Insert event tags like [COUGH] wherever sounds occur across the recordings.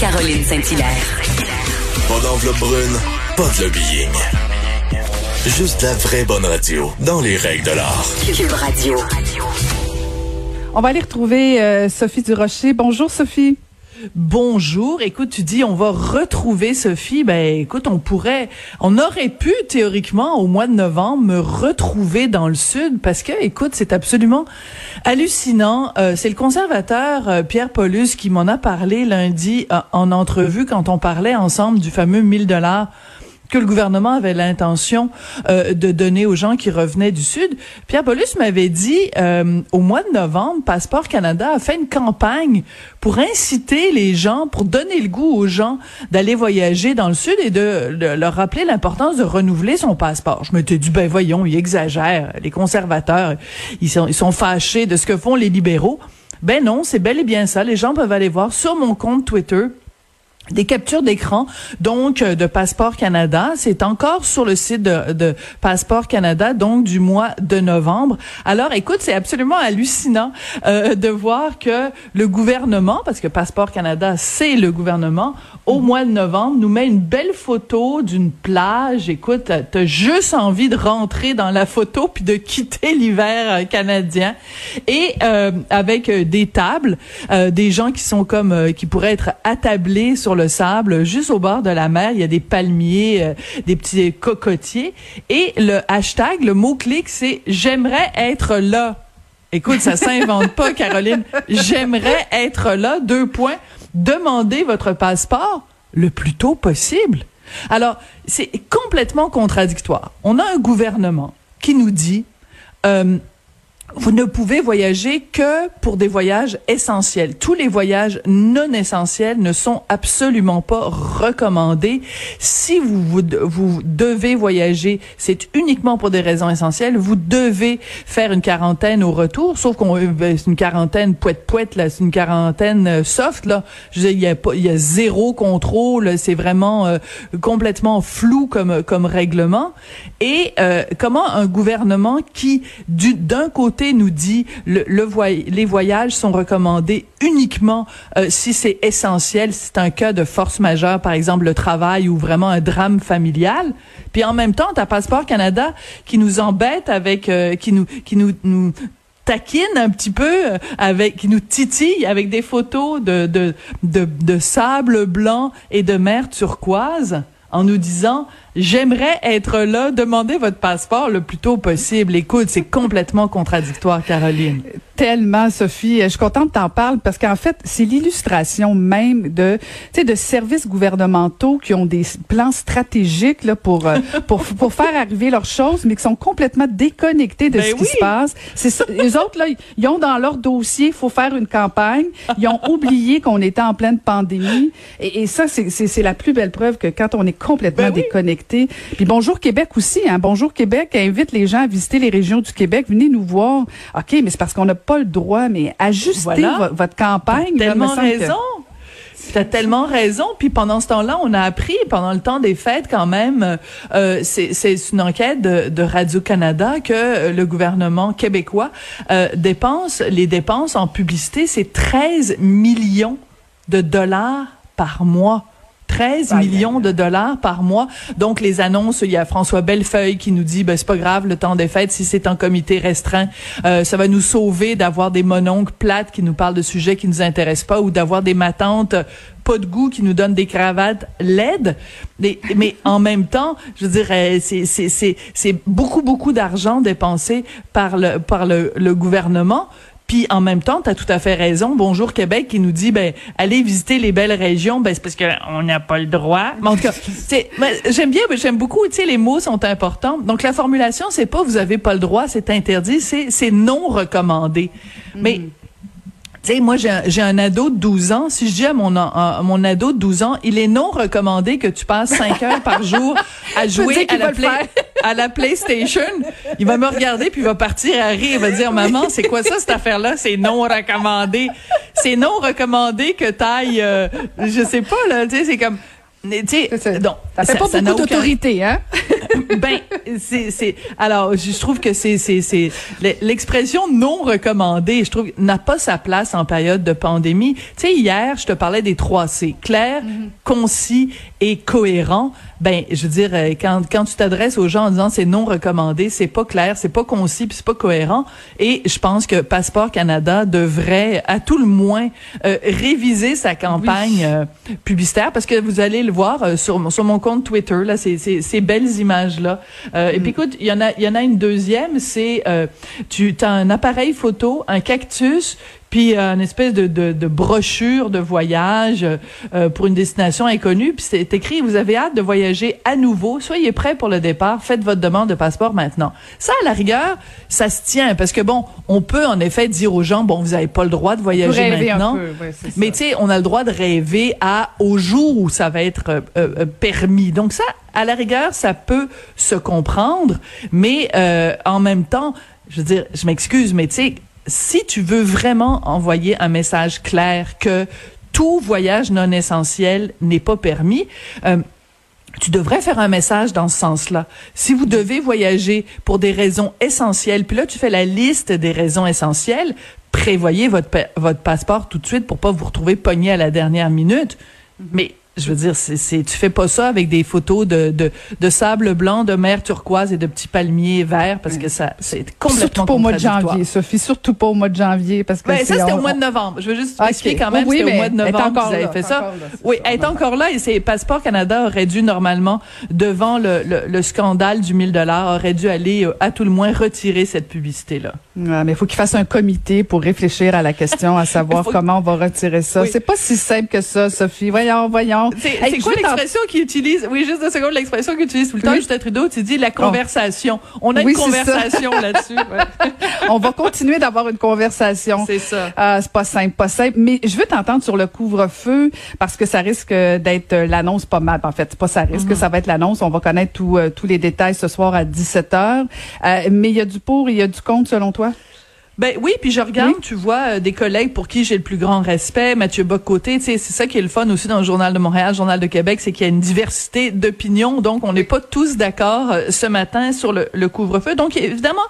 Caroline Saint-Hilaire. Pas d'enveloppe brune, pas de lobbying. Juste la vraie bonne radio, dans les règles de l'art. Cube Radio. On va aller retrouver euh, Sophie Durocher. Bonjour Sophie. Bonjour. Écoute, tu dis on va retrouver Sophie. Ben écoute, on pourrait, on aurait pu théoriquement au mois de novembre me retrouver dans le sud parce que, écoute, c'est absolument hallucinant. Euh, c'est le conservateur euh, Pierre Paulus qui m'en a parlé lundi euh, en entrevue quand on parlait ensemble du fameux 1000 dollars que le gouvernement avait l'intention euh, de donner aux gens qui revenaient du Sud. Pierre Paulus m'avait dit euh, au mois de novembre, Passeport Canada a fait une campagne pour inciter les gens, pour donner le goût aux gens d'aller voyager dans le Sud et de, de leur rappeler l'importance de renouveler son passeport. Je me suis dit, ben voyons, ils exagèrent. Les conservateurs, ils sont, ils sont fâchés de ce que font les libéraux. Ben non, c'est bel et bien ça. Les gens peuvent aller voir sur mon compte Twitter des captures d'écran donc euh, de Passeport Canada. C'est encore sur le site de, de, Passeport Canada, donc du mois de novembre. Alors, écoute, c'est absolument hallucinant euh, de voir que le gouvernement, parce que Passeport Canada, c'est le gouvernement, au mois de novembre, nous met une belle photo d'une plage. Écoute, t'as juste envie de rentrer dans la photo puis de quitter l'hiver euh, canadien. Et euh, avec euh, des tables, des gens qui sont comme, qui pourraient être attablés sur le sable, juste au bord de la mer. Il y a des palmiers, des petits cocotiers. Et le hashtag, le mot-clic, c'est « J'aimerais être là ». Écoute, ça s'invente pas, Caroline. J'aimerais être là, deux points demandez votre passeport le plus tôt possible. Alors, c'est complètement contradictoire. On a un gouvernement qui nous dit, euh, vous ne pouvez voyager que pour des voyages essentiels. Tous les voyages non essentiels ne sont absolument pas recommandés. Si vous, vous, vous devez voyager, c'est uniquement pour des raisons essentielles. Vous devez faire une quarantaine au retour, sauf qu'on euh, ben, c'est une quarantaine poète poète là, c'est une quarantaine euh, soft là. Je il y a il y a zéro contrôle. C'est vraiment euh, complètement flou comme comme règlement. Et euh, comment un gouvernement qui d'un côté nous dit le, le les voyages sont recommandés uniquement euh, si c'est essentiel, si c'est un cas de force majeure, par exemple le travail ou vraiment un drame familial. Puis en même temps, tu as Passeport Canada qui nous embête avec, euh, qui nous, qui nous, nous taquine un petit peu euh, avec qui nous titille avec des photos de de, de, de sable blanc et de mer turquoise en nous disant j'aimerais être là, demandez votre passeport le plus tôt possible. Écoute, c'est complètement contradictoire, Caroline. Tellement, Sophie. Je suis contente que t'en parles parce qu'en fait, c'est l'illustration même de, tu sais, de services gouvernementaux qui ont des plans stratégiques là pour euh, [LAUGHS] pour pour faire arriver leurs choses, mais qui sont complètement déconnectés de ben ce qui se passe. C'est ça. Les autres là, ils ont dans leur dossier, faut faire une campagne. Ils ont oublié qu'on était en pleine pandémie. Et, et ça, c'est c'est la plus belle preuve que quand on est complètement ben déconnecté puis Bonjour Québec aussi. Hein? Bonjour Québec invite les gens à visiter les régions du Québec. Venez nous voir. OK, mais c'est parce qu'on n'a pas le droit, mais ajustez votre campagne. T'as tellement raison. T'as tellement raison. Puis pendant ce temps-là, on a appris pendant le temps des fêtes quand même. Euh, c'est une enquête de, Radio Canada que le gouvernement québécois euh, dépense les dépenses en publicité, c'est 13 millions de dollars par mois. 13 millions de dollars par mois. Donc, les annonces, il y a François Bellefeuille qui nous dit, ben, c'est pas grave, le temps des fêtes, si c'est en comité restreint, euh, ça va nous sauver d'avoir des mononcles plates qui nous parlent de sujets qui nous intéressent pas ou d'avoir des matantes pas de goût qui nous donnent des cravates laides. Mais, mais en même temps, je dirais, c'est, c'est, c'est, c'est beaucoup, beaucoup d'argent dépensé par le, par le, le gouvernement puis en même temps, tu as tout à fait raison. Bonjour Québec qui nous dit ben allez visiter les belles régions, ben c'est parce qu'on n'a pas le droit. Mais en tout cas, [LAUGHS] j'aime bien, j'aime beaucoup, tu sais les mots sont importants. Donc la formulation c'est pas vous avez pas le droit, c'est interdit, c'est c'est non recommandé. Mais mm. Tu sais, moi, j'ai un, ado de 12 ans. Si je dis à mon, mon ado de 12 ans, il est non recommandé que tu passes 5 [LAUGHS] heures par jour à jouer à la, [LAUGHS] à la PlayStation, il va me regarder puis il va partir à rire. Il va dire, maman, c'est quoi ça, cette affaire-là? C'est non recommandé. C'est non recommandé que t'ailles, euh, je sais pas, là, tu sais, c'est comme, tu sais, donc, ça fait pas beaucoup d'autorité, hein? [LAUGHS] [LAUGHS] ben, c'est, c'est, alors, je trouve que c'est, c'est, c'est, l'expression non recommandée, je trouve, n'a pas sa place en période de pandémie. Tu sais, hier, je te parlais des trois C. Clair, mm-hmm. concis et cohérent. Ben, je veux dire, euh, quand, quand tu t'adresses aux gens en disant c'est non recommandé, c'est pas clair, c'est pas concis, puis c'est pas cohérent. Et je pense que Passeport Canada devrait, à tout le moins, euh, réviser sa campagne euh, publicitaire, parce que vous allez le voir sur, sur mon compte Twitter, là, ces, ces, belles images-là. Et puis écoute, il y en a, il y en a une deuxième, c'est tu as un appareil photo, un cactus, puis euh, une espèce de, de, de, brochure de voyage euh, pour une destination inconnue. Puis c'est écrit, vous avez hâte de voyager à nouveau, soyez prêts pour le départ, faites votre demande de passeport maintenant. Ça, à la rigueur, ça se tient, parce que bon, on peut en effet dire aux gens, bon, vous n'avez pas le droit de voyager maintenant, mais tu sais, on a le droit de rêver à au jour où ça va être euh, euh, permis. Donc ça, à la rigueur, ça peut se comprendre, mais en même temps, je veux dire, je m'excuse, mais tu sais, si tu veux vraiment envoyer un message clair que tout voyage non essentiel n'est pas permis, euh, tu devrais faire un message dans ce sens-là. Si vous devez voyager pour des raisons essentielles, puis là tu fais la liste des raisons essentielles, prévoyez votre votre passeport tout de suite pour pas vous retrouver pogné à la dernière minute. Mais je veux dire, c'est, tu fais pas ça avec des photos de, de, de, sable blanc, de mer turquoise et de petits palmiers verts parce que ça, c'est complètement Surtout pas au mois de janvier, Sophie. Surtout pas au mois de janvier parce que. Ben, ça, c'était au mois de novembre. Je veux juste expliquer quand même, c'était au mois de novembre vous avez fait ça. oui, elle est encore là et c'est Passeport Canada aurait dû normalement, devant le, le, le scandale du 1000 dollars, aurait dû aller euh, à tout le moins retirer cette publicité-là. Ouais, mais il faut qu'il fasse un comité pour réfléchir à la question, à [LAUGHS] savoir comment on va retirer ça. C'est pas si simple que ça, Sophie. Voyons, voyons. C'est quoi l'expression qu'il utilise? Oui, juste deux secondes, l'expression qu'il utilise tout le temps, Justin Trudeau, tu dis la conversation. On a une conversation [LAUGHS] là-dessus. On va continuer d'avoir une conversation. C'est ça. Euh, c'est pas simple, pas simple. Mais je veux t'entendre sur le couvre-feu parce que ça risque d'être l'annonce pas mal. En fait, c'est pas ça risque, que mhm. ça va être l'annonce. On va connaître euh, tous les détails ce soir à 17 h euh, mais il y a du pour, il y a du contre selon toi? Ben oui, puis je regarde, tu vois, euh, des collègues pour qui j'ai le plus grand respect, Mathieu Bocoté, tu sais, c'est ça qui est le fun aussi dans le Journal de Montréal, le Journal de Québec, c'est qu'il y a une diversité d'opinions, donc on n'est pas tous d'accord euh, ce matin sur le, couvre-feu. Donc évidemment,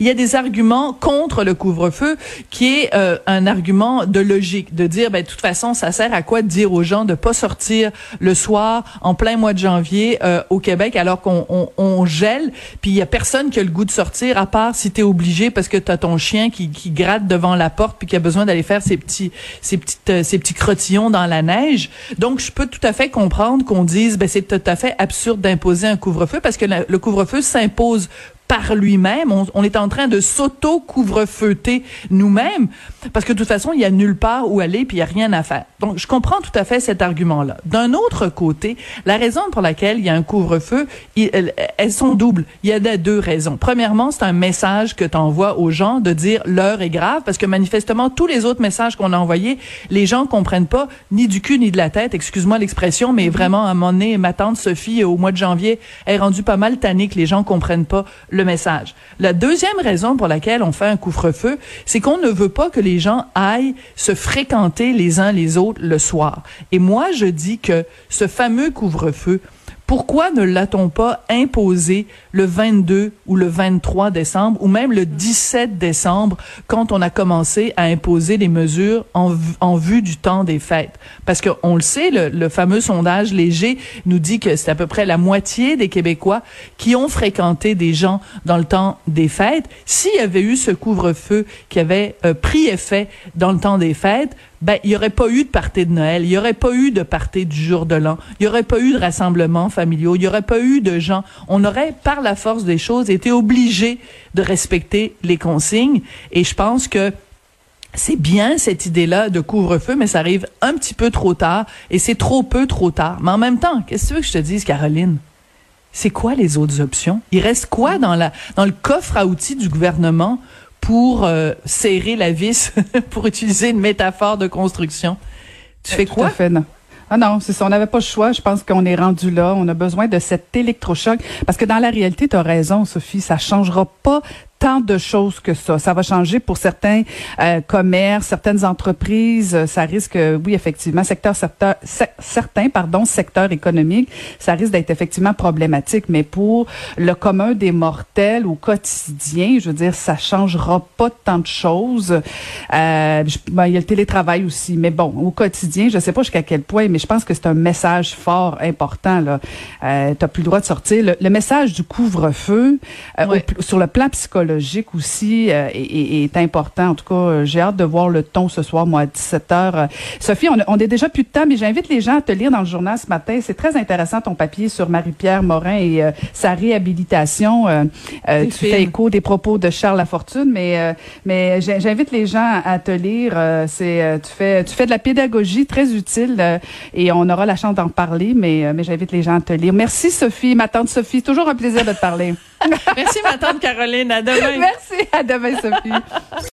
il y a des arguments contre le couvre-feu qui est euh, un argument de logique, de dire, ben de toute façon, ça sert à quoi de dire aux gens de pas sortir le soir en plein mois de janvier au Québec alors qu'on on, on gèle, puis il y a personne qui a le goût de sortir à part si tu es obligé parce que tu as ton chien qui, qui gratte devant la porte puis qui a besoin d'aller faire ses petits ses petites euh, ses petits crottillons dans la neige. Donc je peux tout à fait comprendre qu'on dise ben c'est tout à fait absurde d'imposer un couvre-feu parce que le couvre-feu s'impose par lui-même. On, est en train de s'auto-couvre-feuter nous-mêmes parce que de toute façon, il y a nulle part où aller puis il y a rien à faire. Donc, je comprends tout à fait cet argument-là. D'un autre côté, la raison pour laquelle il y a un couvre-feu, elles, sont doubles. Il y a deux raisons. Premièrement, c'est un message que tu envoies aux gens de dire l'heure est grave parce que manifestement, tous les autres messages qu'on a envoyés, les gens comprennent pas ni du cul ni de la tête, excuse-moi l'expression, mais mm-hmm. vraiment, à un moment donné, ma tante Sophie, au mois de janvier, est rendue pas mal tannée que les gens comprennent pas le message. La deuxième raison pour laquelle on fait un couvre-feu, c'est qu'on ne veut pas que les gens aillent se fréquenter les uns les autres le soir. Et moi, je dis que ce fameux couvre-feu, pourquoi ne l'a-t-on pas imposé le 22 ou le 23 décembre ou même le 17 décembre quand on a commencé à imposer les mesures en, en vue du temps des fêtes? Parce qu'on le sait, le, le, fameux sondage léger nous dit que c'est à peu près la moitié des Québécois qui ont fréquenté des gens dans le temps des fêtes. S'il y avait eu ce couvre-feu qui avait euh, pris effet dans le temps des fêtes, ben il y aurait pas eu de party de Noël, il y aurait pas eu de party du jour de l'an, il y aurait pas eu de rassemblements familiaux, il y aurait pas eu de gens. On aurait par la force des choses été obligé de respecter les consignes et je pense que c'est bien cette idée-là de couvre-feu, mais ça arrive un petit peu trop tard et c'est trop peu trop tard. Mais en même temps, qu'est-ce que tu veux que je te dise, Caroline? C'est quoi les autres options? Il reste quoi dans la, dans le coffre à outils du gouvernement pour euh, serrer la vis, [LAUGHS] pour utiliser une métaphore de construction? Tu fais quoi? fait, non. Ah non, c'est ça. On n'avait pas le choix. Je pense qu'on est rendu là. On a besoin de cet électrochoc. Parce que dans la réalité, tu as raison, Sophie, ça changera pas tant de choses que ça. Ça va changer pour certains euh, commerces, certaines entreprises. Ça risque, oui, effectivement, secteur, secteur, certains, pardon, secteurs économiques, ça risque d'être effectivement problématique. Mais pour le commun des mortels au quotidien, je veux dire, ça changera pas tant de choses. Euh, ben, il y a le télétravail aussi, mais bon, au quotidien, je sais pas jusqu'à quel point, mais je pense que c'est un message fort, important. Là, euh, t'as plus le droit de sortir. Le, message du couvre-feu euh, sur le plan psychologique aussi euh, est, est, important. En tout cas, euh, j'ai hâte de voir le ton ce soir, moi, à 17 h Sophie, on, on est déjà plus de temps, mais j'invite les gens à te lire dans le journal ce matin. C'est très intéressant ton papier sur Marie-Pierre Morin et sa réhabilitation. tu fais écho des propos de Charles Lafortune, mais mais j'invite les gens à te lire. c'est tu fais tu fais de la pédagogie très utile et on aura la chance d'en parler, mais mais j'invite les gens à te lire. Merci Sophie, ma tante Sophie, toujours un plaisir de te parler. Merci ma tante Caroline, à demain. Merci, à demain Sophie.